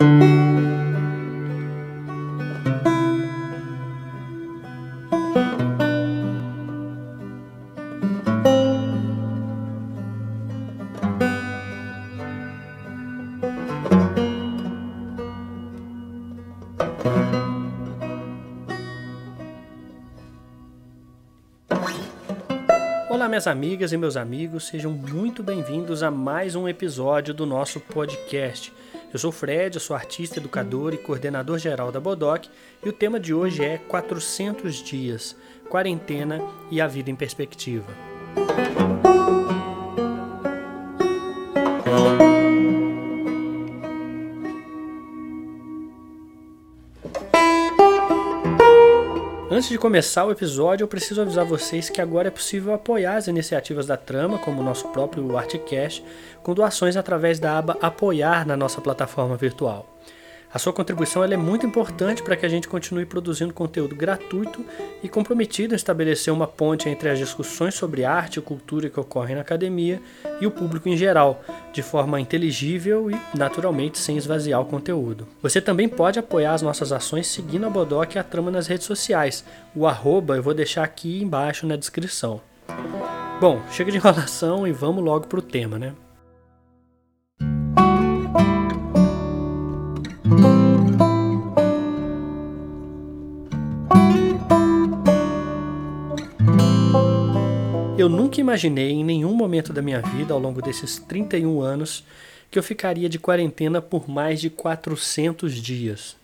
Olá, minhas amigas e meus amigos, sejam muito bem-vindos a mais um episódio do nosso podcast. Eu sou Fred, eu sou artista, educador e coordenador geral da Bodoc e o tema de hoje é 400 dias, quarentena e a vida em perspectiva. Antes de começar o episódio, eu preciso avisar vocês que agora é possível apoiar as iniciativas da Trama, como o nosso próprio Artcast, com doações através da aba Apoiar na nossa plataforma virtual. A sua contribuição é muito importante para que a gente continue produzindo conteúdo gratuito e comprometido em estabelecer uma ponte entre as discussões sobre arte e cultura que ocorrem na academia e o público em geral, de forma inteligível e, naturalmente, sem esvaziar o conteúdo. Você também pode apoiar as nossas ações seguindo a Bodoc e a Trama nas redes sociais. O arroba eu vou deixar aqui embaixo na descrição. Bom, chega de enrolação e vamos logo para o tema, né? Eu nunca imaginei em nenhum momento da minha vida, ao longo desses 31 anos, que eu ficaria de quarentena por mais de 400 dias.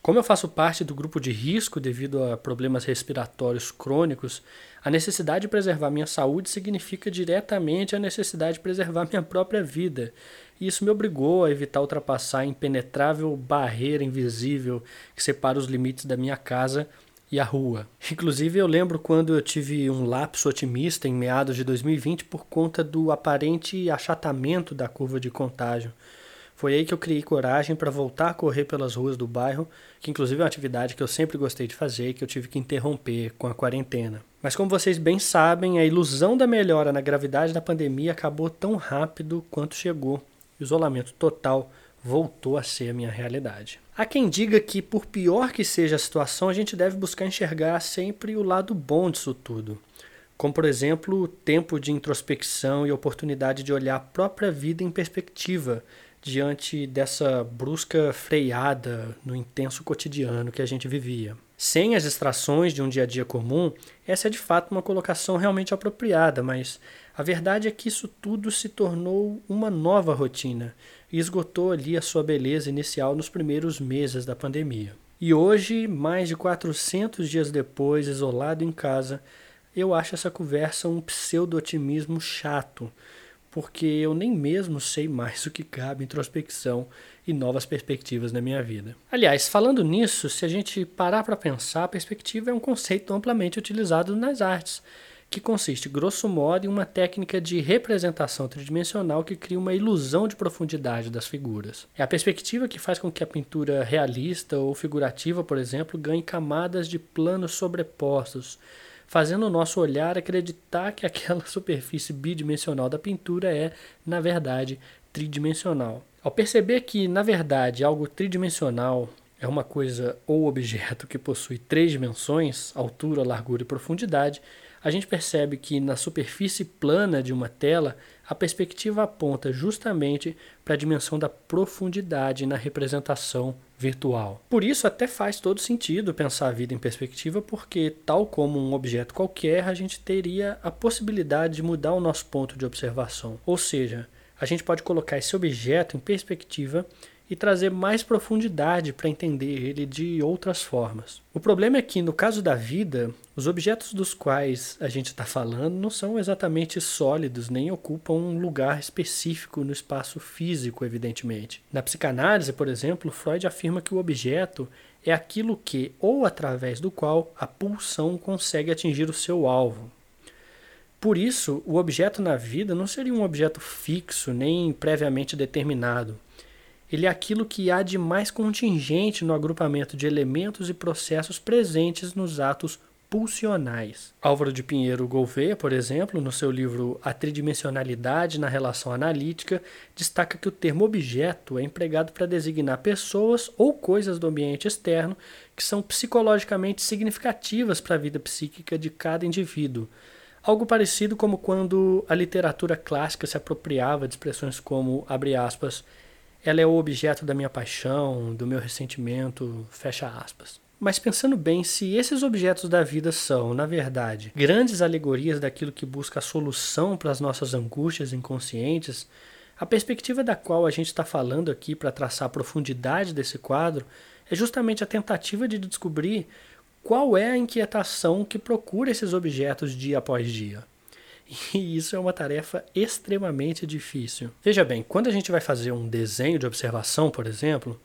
Como eu faço parte do grupo de risco devido a problemas respiratórios crônicos, a necessidade de preservar minha saúde significa diretamente a necessidade de preservar minha própria vida. E isso me obrigou a evitar ultrapassar a impenetrável barreira invisível que separa os limites da minha casa e a rua. Inclusive, eu lembro quando eu tive um lapso otimista em meados de 2020 por conta do aparente achatamento da curva de contágio. Foi aí que eu criei coragem para voltar a correr pelas ruas do bairro, que inclusive é uma atividade que eu sempre gostei de fazer e que eu tive que interromper com a quarentena. Mas como vocês bem sabem, a ilusão da melhora na gravidade da pandemia acabou tão rápido quanto chegou. Isolamento total voltou a ser a minha realidade. Há quem diga que, por pior que seja a situação, a gente deve buscar enxergar sempre o lado bom disso tudo. Como, por exemplo, o tempo de introspecção e oportunidade de olhar a própria vida em perspectiva diante dessa brusca freada no intenso cotidiano que a gente vivia. Sem as distrações de um dia a dia comum, essa é de fato uma colocação realmente apropriada, mas a verdade é que isso tudo se tornou uma nova rotina e esgotou ali a sua beleza inicial nos primeiros meses da pandemia. E hoje, mais de 400 dias depois, isolado em casa, eu acho essa conversa um pseudo-otimismo chato, porque eu nem mesmo sei mais o que cabe introspecção e novas perspectivas na minha vida. Aliás, falando nisso, se a gente parar para pensar, a perspectiva é um conceito amplamente utilizado nas artes que consiste, grosso modo, em uma técnica de representação tridimensional que cria uma ilusão de profundidade das figuras. É a perspectiva que faz com que a pintura realista ou figurativa, por exemplo, ganhe camadas de planos sobrepostos, fazendo o nosso olhar acreditar que aquela superfície bidimensional da pintura é, na verdade, tridimensional. Ao perceber que, na verdade, algo tridimensional é uma coisa ou objeto que possui três dimensões, altura, largura e profundidade, a gente percebe que na superfície plana de uma tela, a perspectiva aponta justamente para a dimensão da profundidade na representação virtual. Por isso, até faz todo sentido pensar a vida em perspectiva, porque, tal como um objeto qualquer, a gente teria a possibilidade de mudar o nosso ponto de observação. Ou seja, a gente pode colocar esse objeto em perspectiva e trazer mais profundidade para entender ele de outras formas. O problema é que, no caso da vida, os objetos dos quais a gente está falando não são exatamente sólidos nem ocupam um lugar específico no espaço físico, evidentemente. Na psicanálise, por exemplo, Freud afirma que o objeto é aquilo que, ou através do qual, a pulsão consegue atingir o seu alvo. Por isso, o objeto na vida não seria um objeto fixo nem previamente determinado ele é aquilo que há de mais contingente no agrupamento de elementos e processos presentes nos atos pulsionais. Álvaro de Pinheiro Gouveia, por exemplo, no seu livro A Tridimensionalidade na Relação Analítica, destaca que o termo objeto é empregado para designar pessoas ou coisas do ambiente externo que são psicologicamente significativas para a vida psíquica de cada indivíduo. Algo parecido como quando a literatura clássica se apropriava de expressões como, abre aspas, ela é o objeto da minha paixão, do meu ressentimento, fecha aspas. Mas pensando bem, se esses objetos da vida são, na verdade, grandes alegorias daquilo que busca a solução para as nossas angústias inconscientes, a perspectiva da qual a gente está falando aqui para traçar a profundidade desse quadro é justamente a tentativa de descobrir qual é a inquietação que procura esses objetos dia após dia. E isso é uma tarefa extremamente difícil. Veja bem, quando a gente vai fazer um desenho de observação, por exemplo,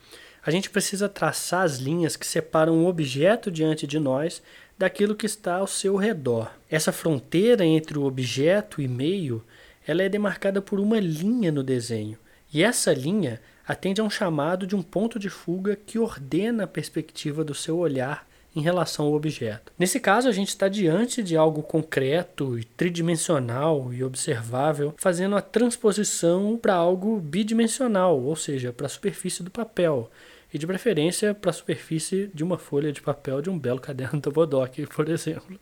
a gente precisa traçar as linhas que separam o objeto diante de nós daquilo que está ao seu redor. Essa fronteira entre o objeto e meio, ela é demarcada por uma linha no desenho. E essa linha atende a um chamado de um ponto de fuga que ordena a perspectiva do seu olhar em relação ao objeto. Nesse caso, a gente está diante de algo concreto e tridimensional e observável, fazendo a transposição para algo bidimensional, ou seja, para a superfície do papel e de preferência para a superfície de uma folha de papel de um belo caderno do Bodoc, por exemplo.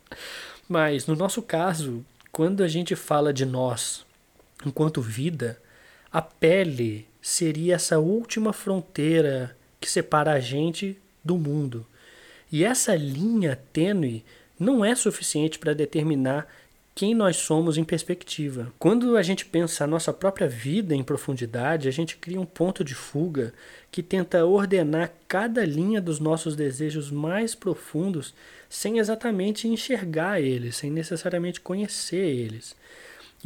Mas no nosso caso, quando a gente fala de nós enquanto vida, a pele seria essa última fronteira que separa a gente do mundo. E essa linha tênue não é suficiente para determinar quem nós somos em perspectiva. Quando a gente pensa a nossa própria vida em profundidade, a gente cria um ponto de fuga que tenta ordenar cada linha dos nossos desejos mais profundos sem exatamente enxergar eles, sem necessariamente conhecer eles.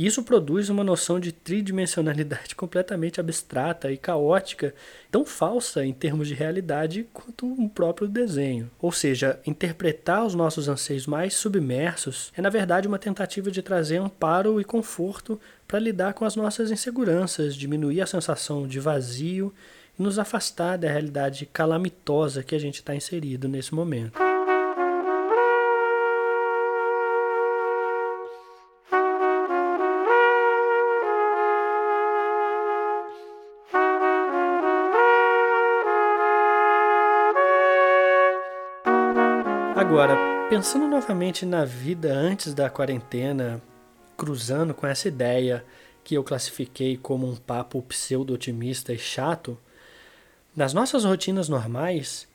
Isso produz uma noção de tridimensionalidade completamente abstrata e caótica, tão falsa em termos de realidade quanto um próprio desenho. Ou seja, interpretar os nossos anseios mais submersos é, na verdade, uma tentativa de trazer amparo e conforto para lidar com as nossas inseguranças, diminuir a sensação de vazio e nos afastar da realidade calamitosa que a gente está inserido nesse momento. Pensando novamente na vida antes da quarentena, cruzando com essa ideia que eu classifiquei como um papo pseudo-otimista e chato, nas nossas rotinas normais,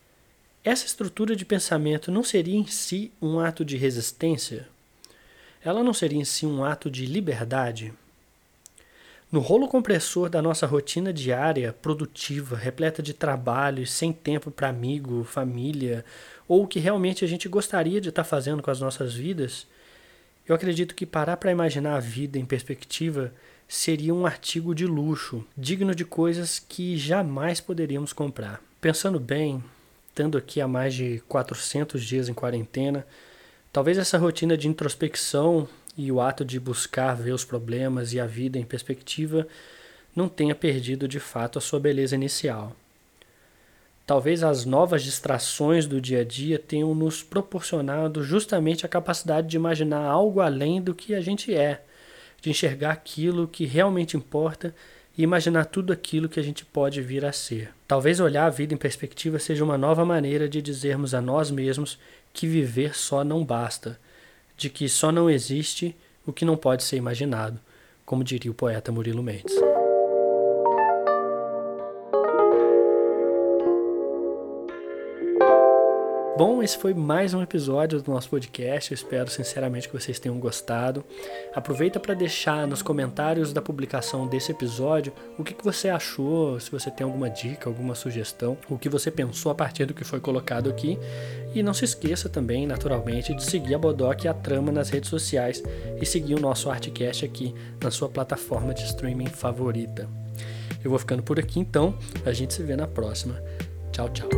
essa estrutura de pensamento não seria em si um ato de resistência? Ela não seria em si um ato de liberdade? No rolo compressor da nossa rotina diária, produtiva, repleta de trabalho sem tempo para amigo, família ou o que realmente a gente gostaria de estar tá fazendo com as nossas vidas, eu acredito que parar para imaginar a vida em perspectiva seria um artigo de luxo, digno de coisas que jamais poderíamos comprar. Pensando bem, estando aqui há mais de 400 dias em quarentena, talvez essa rotina de introspecção e o ato de buscar ver os problemas e a vida em perspectiva não tenha perdido de fato a sua beleza inicial. Talvez as novas distrações do dia a dia tenham nos proporcionado justamente a capacidade de imaginar algo além do que a gente é, de enxergar aquilo que realmente importa e imaginar tudo aquilo que a gente pode vir a ser. Talvez olhar a vida em perspectiva seja uma nova maneira de dizermos a nós mesmos que viver só não basta, de que só não existe o que não pode ser imaginado, como diria o poeta Murilo Mendes. Bom, esse foi mais um episódio do nosso podcast. Eu espero sinceramente que vocês tenham gostado. Aproveita para deixar nos comentários da publicação desse episódio o que, que você achou, se você tem alguma dica, alguma sugestão, o que você pensou a partir do que foi colocado aqui. E não se esqueça também, naturalmente, de seguir a Bodoc e a Trama nas redes sociais e seguir o nosso Artcast aqui na sua plataforma de streaming favorita. Eu vou ficando por aqui então, a gente se vê na próxima. Tchau, tchau.